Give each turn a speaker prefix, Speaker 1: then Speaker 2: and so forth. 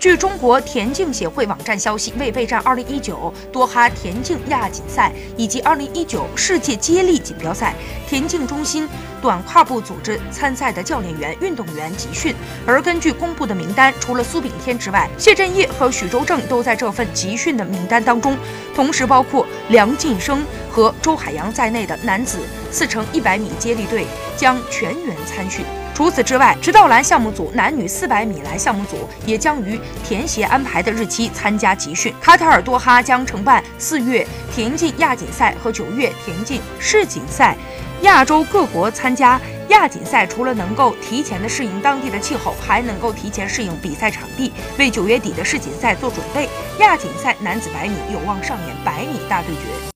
Speaker 1: 据中国田径协会网站消息，为备战2019多哈田径亚锦赛以及2019世界接力锦标赛，田径中心短跨步组织参赛的教练员、运动员集训。而根据公布的名单，除了苏炳添之外，谢震业和许周正都在这份集训的名单当中，同时包括梁晋生和周海洋在内的男子4乘100米接力队将全员参训。除此之外，直道栏项目组男女400米栏项目组也将于田协安排的日期参加集训。卡塔尔多哈将承办四月田径亚锦赛和九月田径世锦赛。亚洲各国参加亚锦赛，除了能够提前的适应当地的气候，还能够提前适应比赛场地，为九月底的世锦赛做准备。亚锦赛男子百米有望上演百米大对决。